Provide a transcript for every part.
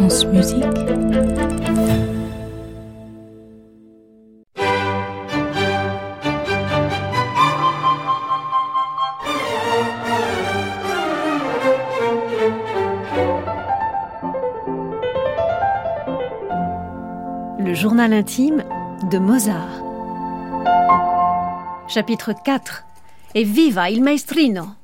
Le journal intime de Mozart. Chapitre 4 Et viva il maestrino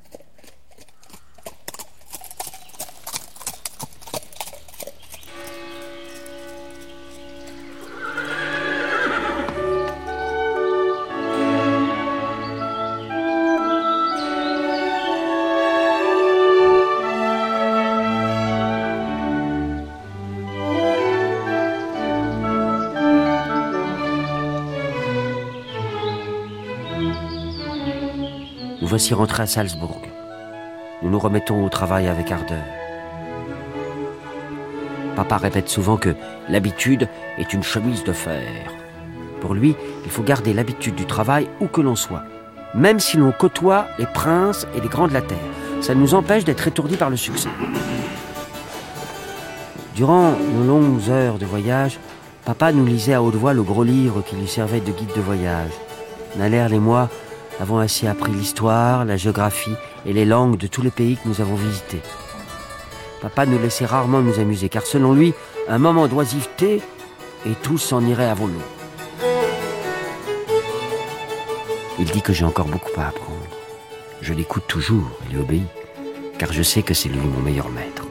Nous voici rentrés à Salzbourg. Nous nous remettons au travail avec ardeur. Papa répète souvent que l'habitude est une chemise de fer. Pour lui, il faut garder l'habitude du travail où que l'on soit, même si l'on côtoie les princes et les grands de la terre. Ça nous empêche d'être étourdis par le succès. Durant nos longues heures de voyage, papa nous lisait à haute voix le gros livre qui lui servait de guide de voyage. Naler et moi avons ainsi appris l'histoire, la géographie et les langues de tous les pays que nous avons visités. Papa nous laissait rarement nous amuser, car selon lui, un moment d'oisiveté et tout s'en irait à volo. Il dit que j'ai encore beaucoup à apprendre. Je l'écoute toujours et lui obéis, car je sais que c'est lui mon meilleur maître.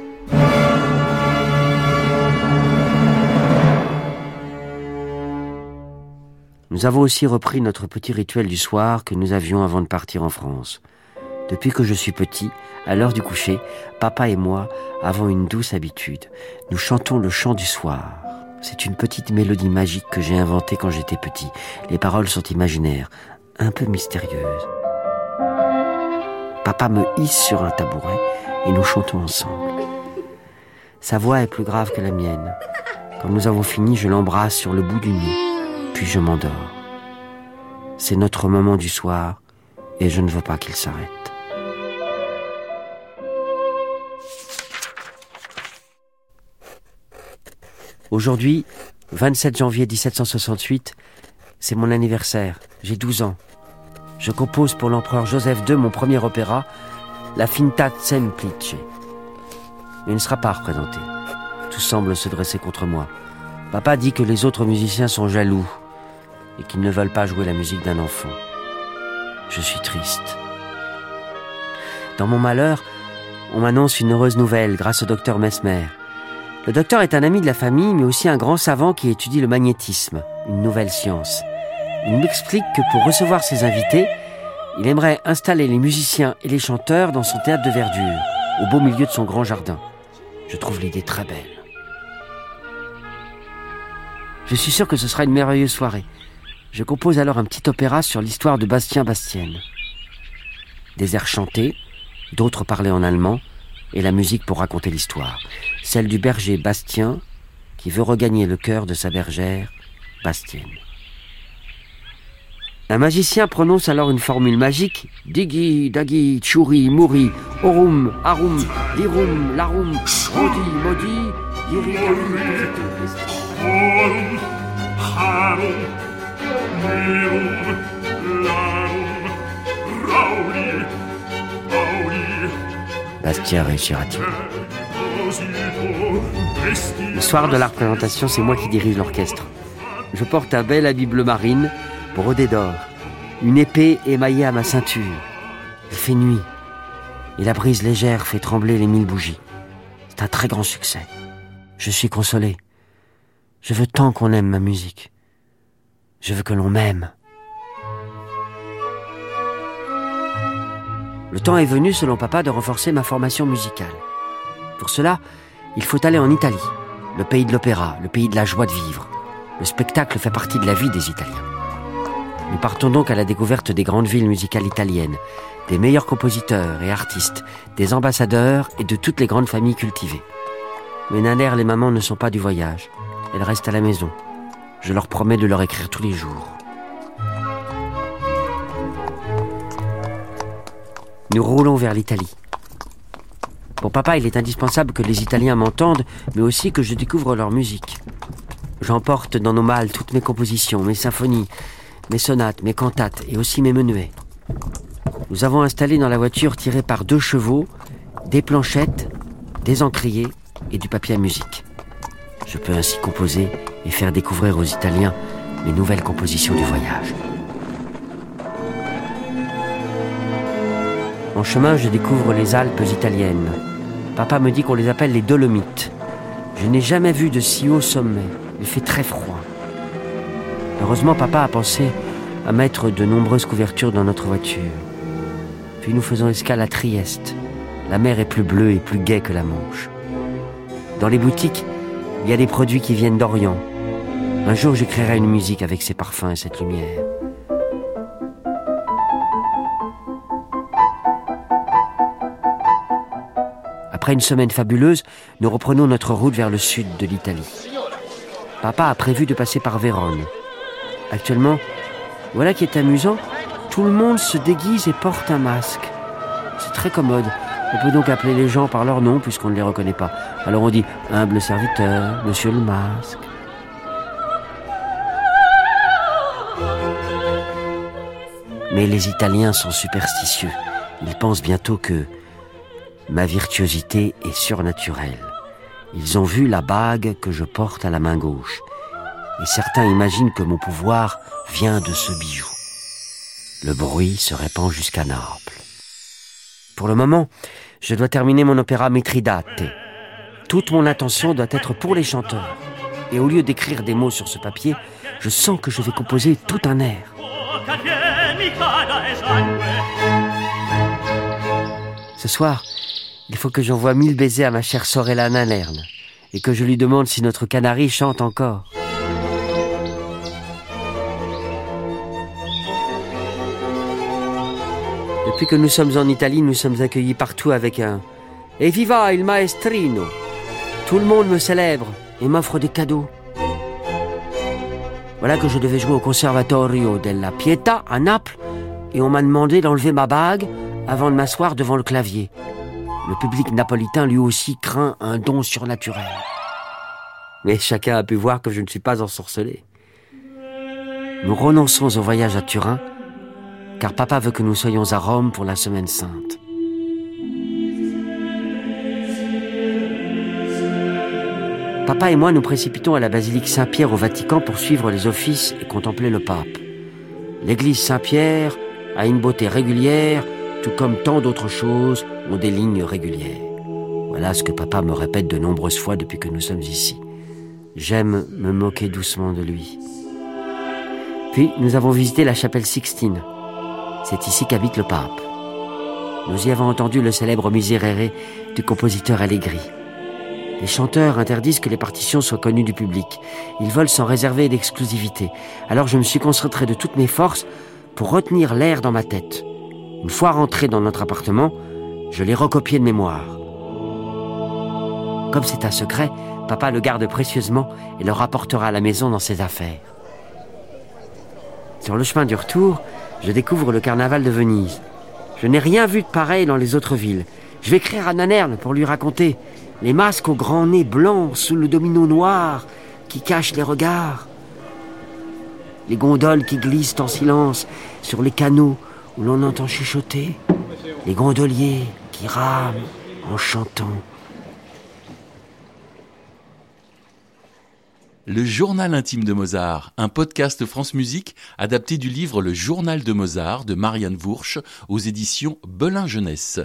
Nous avons aussi repris notre petit rituel du soir que nous avions avant de partir en France. Depuis que je suis petit, à l'heure du coucher, papa et moi avons une douce habitude. Nous chantons le chant du soir. C'est une petite mélodie magique que j'ai inventée quand j'étais petit. Les paroles sont imaginaires, un peu mystérieuses. Papa me hisse sur un tabouret et nous chantons ensemble. Sa voix est plus grave que la mienne. Quand nous avons fini, je l'embrasse sur le bout du nez, puis je m'endors. C'est notre moment du soir et je ne veux pas qu'il s'arrête. Aujourd'hui, 27 janvier 1768, c'est mon anniversaire. J'ai 12 ans. Je compose pour l'empereur Joseph II mon premier opéra, La Finta Semplice. Mais il ne sera pas représenté. Tout semble se dresser contre moi. Papa dit que les autres musiciens sont jaloux et qu'ils ne veulent pas jouer la musique d'un enfant. Je suis triste. Dans mon malheur, on m'annonce une heureuse nouvelle grâce au docteur Mesmer. Le docteur est un ami de la famille, mais aussi un grand savant qui étudie le magnétisme, une nouvelle science. Il m'explique que pour recevoir ses invités, il aimerait installer les musiciens et les chanteurs dans son théâtre de verdure, au beau milieu de son grand jardin. Je trouve l'idée très belle. Je suis sûr que ce sera une merveilleuse soirée. Je compose alors un petit opéra sur l'histoire de Bastien Bastienne. Des airs chantés, d'autres parlés en allemand, et la musique pour raconter l'histoire. Celle du berger Bastien qui veut regagner le cœur de sa bergère, Bastienne. Un magicien prononce alors une formule magique Digi, Dagi, Tchouri, Mouri, Orum, Arum, Lirum, Larum, Maudit, Maudit, Yiri, Bastien réussira-t-il Le soir de la représentation, c'est moi qui dirige l'orchestre. Je porte un bel habit bleu marine, brodé d'or, une épée émaillée à ma ceinture. Il fait nuit, et la brise légère fait trembler les mille bougies. C'est un très grand succès. Je suis consolé. Je veux tant qu'on aime ma musique. Je veux que l'on m'aime. Le temps est venu, selon papa, de renforcer ma formation musicale. Pour cela, il faut aller en Italie, le pays de l'opéra, le pays de la joie de vivre. Le spectacle fait partie de la vie des Italiens. Nous partons donc à la découverte des grandes villes musicales italiennes, des meilleurs compositeurs et artistes, des ambassadeurs et de toutes les grandes familles cultivées. Mais Naner et les mamans ne sont pas du voyage. Elles restent à la maison. Je leur promets de leur écrire tous les jours. Nous roulons vers l'Italie. Pour papa, il est indispensable que les Italiens m'entendent, mais aussi que je découvre leur musique. J'emporte dans nos malles toutes mes compositions, mes symphonies, mes sonates, mes cantates et aussi mes menuets. Nous avons installé dans la voiture tirée par deux chevaux des planchettes, des encriers et du papier à musique. Je peux ainsi composer et faire découvrir aux Italiens mes nouvelles compositions du voyage. En chemin, je découvre les Alpes italiennes. Papa me dit qu'on les appelle les Dolomites. Je n'ai jamais vu de si haut sommet. Il fait très froid. Heureusement, papa a pensé à mettre de nombreuses couvertures dans notre voiture. Puis nous faisons escale à Trieste. La mer est plus bleue et plus gaie que la Manche. Dans les boutiques, il y a des produits qui viennent d'Orient. Un jour, j'écrirai une musique avec ces parfums et cette lumière. Après une semaine fabuleuse, nous reprenons notre route vers le sud de l'Italie. Papa a prévu de passer par Vérone. Actuellement, voilà qui est amusant, tout le monde se déguise et porte un masque. C'est très commode. On peut donc appeler les gens par leur nom puisqu'on ne les reconnaît pas. Alors on dit humble serviteur, monsieur le masque. Mais les Italiens sont superstitieux. Ils pensent bientôt que Ma virtuosité est surnaturelle. Ils ont vu la bague que je porte à la main gauche. Et certains imaginent que mon pouvoir vient de ce bijou. Le bruit se répand jusqu'à Naples. Pour le moment, je dois terminer mon opéra Mitridate. Toute mon attention doit être pour les chanteurs. Et au lieu d'écrire des mots sur ce papier, je sens que je vais composer tout un air. Ce soir, il faut que j'envoie mille baisers à ma chère Sorella Nanerne et que je lui demande si notre canari chante encore. Depuis que nous sommes en Italie, nous sommes accueillis partout avec un Et viva il maestrino Tout le monde me célèbre et m'offre des cadeaux. Voilà que je devais jouer au Conservatorio della Pietà à Naples et on m'a demandé d'enlever ma bague avant de m'asseoir devant le clavier. Le public napolitain lui aussi craint un don surnaturel. Mais chacun a pu voir que je ne suis pas ensorcelé. Nous renonçons au voyage à Turin, car papa veut que nous soyons à Rome pour la semaine sainte. Papa et moi nous précipitons à la basilique Saint-Pierre au Vatican pour suivre les offices et contempler le pape. L'église Saint-Pierre a une beauté régulière tout comme tant d'autres choses, ont des lignes régulières. Voilà ce que papa me répète de nombreuses fois depuis que nous sommes ici. J'aime me moquer doucement de lui. Puis nous avons visité la chapelle Sixtine. C'est ici qu'habite le pape. Nous y avons entendu le célèbre Miserere du compositeur Allegri. Les chanteurs interdisent que les partitions soient connues du public. Ils veulent s'en réserver d'exclusivité. Alors je me suis concentré de toutes mes forces pour retenir l'air dans ma tête. Une fois rentré dans notre appartement, je l'ai recopié de mémoire. Comme c'est un secret, papa le garde précieusement et le rapportera à la maison dans ses affaires. Sur le chemin du retour, je découvre le carnaval de Venise. Je n'ai rien vu de pareil dans les autres villes. Je vais écrire à Nanerne pour lui raconter les masques au grand nez blanc sous le domino noir qui cache les regards. Les gondoles qui glissent en silence sur les canaux où l'on entend chuchoter les gondoliers qui rament en chantant. Le journal intime de Mozart, un podcast France Musique adapté du livre Le journal de Mozart de Marianne Vourche aux éditions Belin Jeunesse.